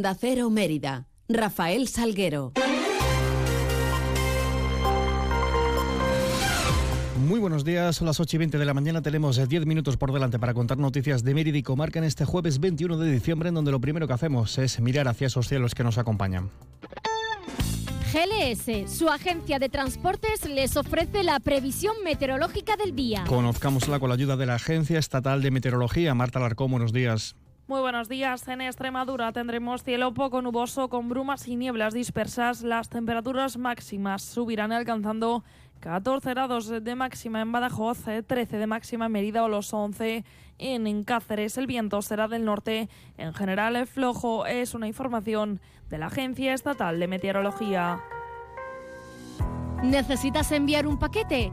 Da Cero Mérida. Rafael Salguero. Muy buenos días, son las 8 y 20 de la mañana. Tenemos 10 minutos por delante para contar noticias de Mérida y Comarca en este jueves 21 de diciembre, en donde lo primero que hacemos es mirar hacia esos cielos que nos acompañan. GLS, su agencia de transportes, les ofrece la previsión meteorológica del día. Conozcámosla con la ayuda de la Agencia Estatal de Meteorología. Marta Larcón, buenos días. Muy buenos días. En Extremadura tendremos cielo poco nuboso con brumas y nieblas dispersas. Las temperaturas máximas subirán alcanzando 14 grados de máxima en Badajoz, 13 de máxima en Mérida o los 11 en Cáceres. El viento será del norte. En general, el flojo es una información de la Agencia Estatal de Meteorología. ¿Necesitas enviar un paquete?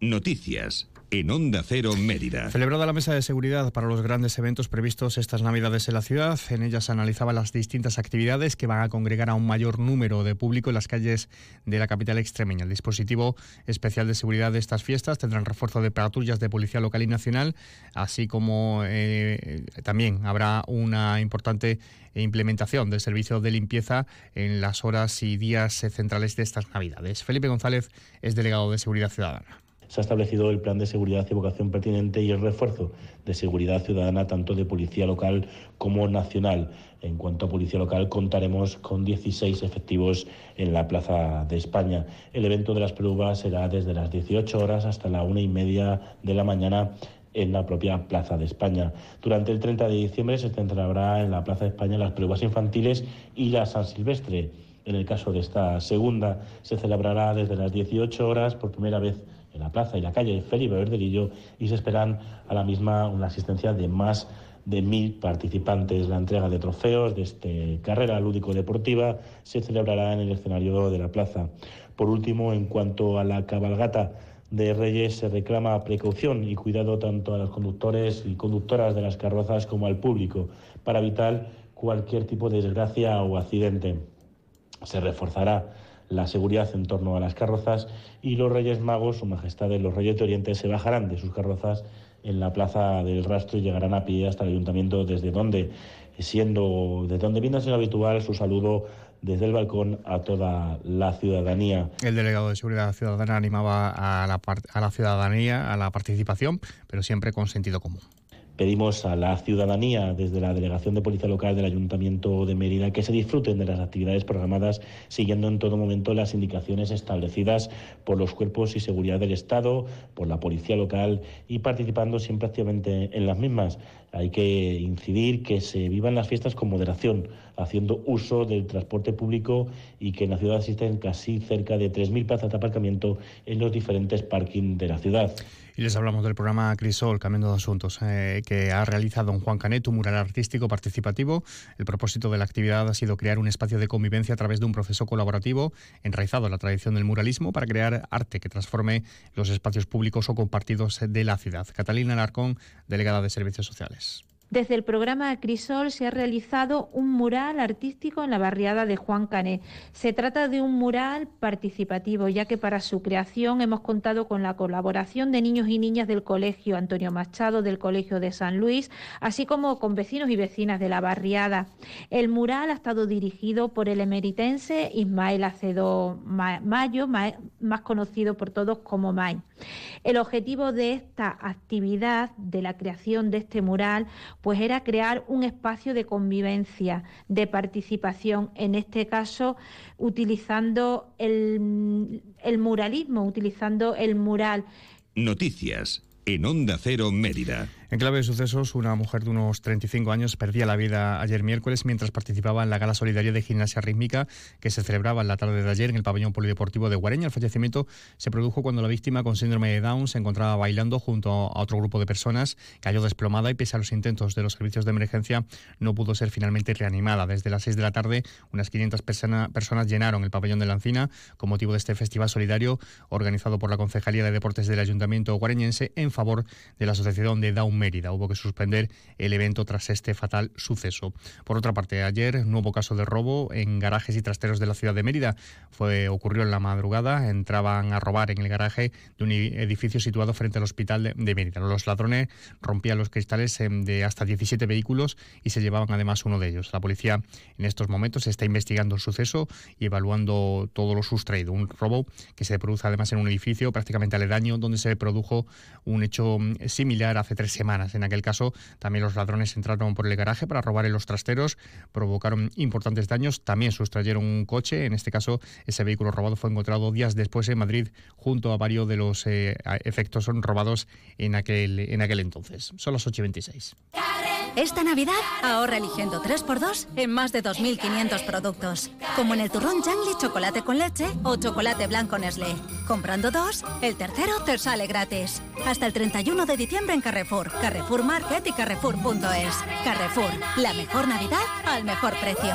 Noticias en Onda Cero Mérida. Celebrada la mesa de seguridad para los grandes eventos previstos estas Navidades en la ciudad, en ella se analizaban las distintas actividades que van a congregar a un mayor número de público en las calles de la capital extremeña. El dispositivo especial de seguridad de estas fiestas tendrá refuerzo de patrullas de policía local y nacional, así como eh, también habrá una importante implementación del servicio de limpieza en las horas y días centrales de estas Navidades. Felipe González es delegado de Seguridad Ciudadana se ha establecido el plan de seguridad y vocación pertinente y el refuerzo de seguridad ciudadana tanto de policía local como nacional. En cuanto a policía local, contaremos con 16 efectivos en la Plaza de España. El evento de las pruebas será desde las 18 horas hasta la una y media de la mañana en la propia Plaza de España. Durante el 30 de diciembre se centrará en la Plaza de España las pruebas infantiles y la San Silvestre. En el caso de esta segunda, se celebrará desde las 18 horas por primera vez en la plaza y la calle Felipe Verdelillo y se esperan a la misma una asistencia de más de mil participantes. La entrega de trofeos de esta carrera lúdico-deportiva se celebrará en el escenario de la plaza. Por último, en cuanto a la cabalgata de Reyes, se reclama precaución y cuidado tanto a los conductores y conductoras de las carrozas como al público para evitar cualquier tipo de desgracia o accidente. Se reforzará la seguridad en torno a las carrozas y los Reyes Magos, Su Majestad de los Reyes de Oriente, se bajarán de sus carrozas en la Plaza del Rastro y llegarán a pie hasta el Ayuntamiento, desde donde, siendo de donde viene a ser habitual su saludo desde el balcón a toda la ciudadanía. El delegado de Seguridad Ciudadana animaba a la, a la ciudadanía a la participación, pero siempre con sentido común. Pedimos a la ciudadanía, desde la Delegación de Policía Local del Ayuntamiento de Mérida, que se disfruten de las actividades programadas siguiendo en todo momento las indicaciones establecidas por los cuerpos y seguridad del Estado, por la Policía Local y participando siempre activamente en las mismas. Hay que incidir que se vivan las fiestas con moderación, haciendo uso del transporte público y que en la ciudad existen casi cerca de 3.000 plazas de aparcamiento en los diferentes parkings de la ciudad. Y les hablamos del programa Crisol, cambiando de asuntos, eh, que ha realizado don Juan Canet, un mural artístico participativo. El propósito de la actividad ha sido crear un espacio de convivencia a través de un proceso colaborativo enraizado en la tradición del muralismo para crear arte que transforme los espacios públicos o compartidos de la ciudad. Catalina Alarcón, delegada de Servicios Sociales. Desde el programa Crisol se ha realizado un mural artístico en la barriada de Juan Cané. Se trata de un mural participativo, ya que para su creación hemos contado con la colaboración de niños y niñas del Colegio Antonio Machado, del Colegio de San Luis, así como con vecinos y vecinas de la barriada. El mural ha estado dirigido por el emeritense Ismael Acedo Mayo, más conocido por todos como May. El objetivo de esta actividad, de la creación de este mural, pues era crear un espacio de convivencia, de participación, en este caso utilizando el muralismo, utilizando el mural. Noticias en Onda Cero Mérida. En clave de sucesos, una mujer de unos 35 años perdía la vida ayer miércoles mientras participaba en la gala solidaria de gimnasia rítmica que se celebraba en la tarde de ayer en el pabellón polideportivo de Guareña. El fallecimiento se produjo cuando la víctima con síndrome de Down se encontraba bailando junto a otro grupo de personas, cayó desplomada y pese a los intentos de los servicios de emergencia no pudo ser finalmente reanimada. Desde las 6 de la tarde, unas 500 personas llenaron el pabellón de la Encina con motivo de este festival solidario organizado por la Concejalía de Deportes del Ayuntamiento guareñense en favor de la Asociación de Down Mérida. Hubo que suspender el evento tras este fatal suceso. Por otra parte, ayer nuevo caso de robo en garajes y trasteros de la ciudad de Mérida. Fue ocurrió en la madrugada. Entraban a robar en el garaje de un edificio situado frente al hospital de, de Mérida. Los ladrones rompían los cristales em, de hasta 17 vehículos y se llevaban además uno de ellos. La policía en estos momentos está investigando el suceso y evaluando todo lo sustraído. Un robo que se produce además en un edificio prácticamente aledaño donde se produjo un hecho mm, similar hace tres semanas. En aquel caso, también los ladrones entraron por el garaje para robar en los trasteros, provocaron importantes daños, también sustrayeron un coche. En este caso, ese vehículo robado fue encontrado días después en Madrid junto a varios de los eh, efectos robados en aquel, en aquel entonces. Son las 8 y 26. Esta Navidad ahorra eligiendo 3x2 en más de 2.500 productos. Como en el turrón Jangli chocolate con leche o chocolate blanco Nestlé. Comprando dos, el tercero te sale gratis. Hasta el 31 de diciembre en Carrefour, Carrefour Market y Carrefour.es. Carrefour, la mejor Navidad al mejor precio.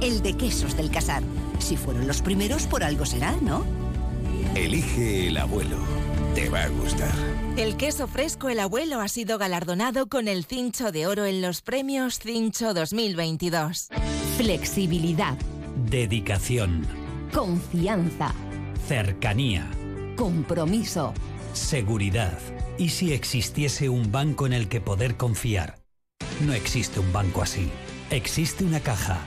el de Quesos del Casar. Si fueron los primeros, por algo será, ¿no? Elige el abuelo. Te va a gustar. El queso fresco El Abuelo ha sido galardonado con el Cincho de Oro en los premios Cincho 2022. Flexibilidad. Dedicación. Confianza. Cercanía. Compromiso. Seguridad. ¿Y si existiese un banco en el que poder confiar? No existe un banco así. Existe una caja.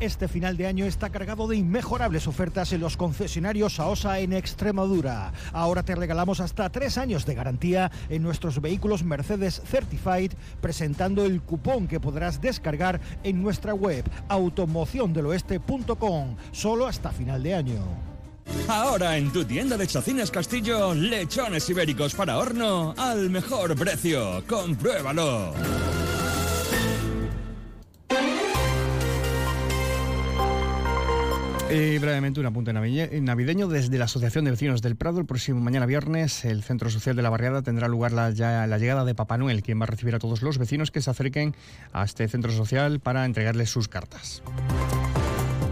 Este final de año está cargado de inmejorables ofertas en los concesionarios AOSA en Extremadura. Ahora te regalamos hasta tres años de garantía en nuestros vehículos Mercedes Certified, presentando el cupón que podrás descargar en nuestra web automociondeloeste.com, solo hasta final de año. Ahora en tu tienda de Chacinas Castillo, lechones ibéricos para horno al mejor precio. Compruébalo. Y brevemente un apunte navideño desde la Asociación de Vecinos del Prado. El próximo mañana viernes el Centro Social de la Barriada tendrá lugar la, ya, la llegada de Papá Noel, quien va a recibir a todos los vecinos que se acerquen a este centro social para entregarles sus cartas.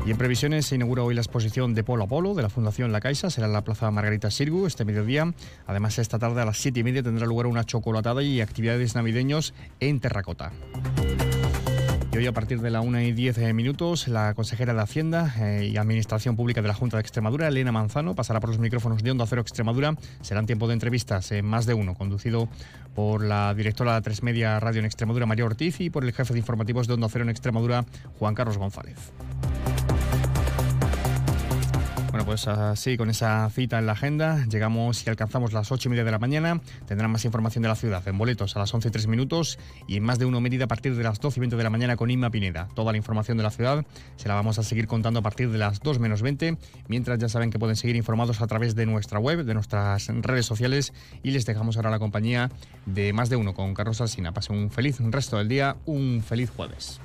Y en previsiones se inaugura hoy la exposición de Polo a Polo de la Fundación La Caixa. Será en la Plaza Margarita Sirgu este mediodía. Además, esta tarde a las siete y media tendrá lugar una chocolatada y actividades navideños en terracota. Y hoy a partir de la 1 y 10 minutos, la consejera de Hacienda eh, y Administración Pública de la Junta de Extremadura, Elena Manzano, pasará por los micrófonos de Onda Cero Extremadura. Serán tiempo de entrevistas, en más de uno, conducido por la directora de Tres Media Radio en Extremadura, María Ortiz, y por el jefe de informativos de Onda Cero en Extremadura, Juan Carlos González. Pues así, con esa cita en la agenda, llegamos y alcanzamos las ocho y media de la mañana. Tendrán más información de la ciudad en boletos a las 11 y 3 minutos y en más de uno medida a partir de las 12 y 20 de la mañana con Inma Pineda. Toda la información de la ciudad se la vamos a seguir contando a partir de las 2 menos 20, mientras ya saben que pueden seguir informados a través de nuestra web, de nuestras redes sociales y les dejamos ahora la compañía de más de uno con Carlos Alsina. Pasen un feliz resto del día, un feliz jueves.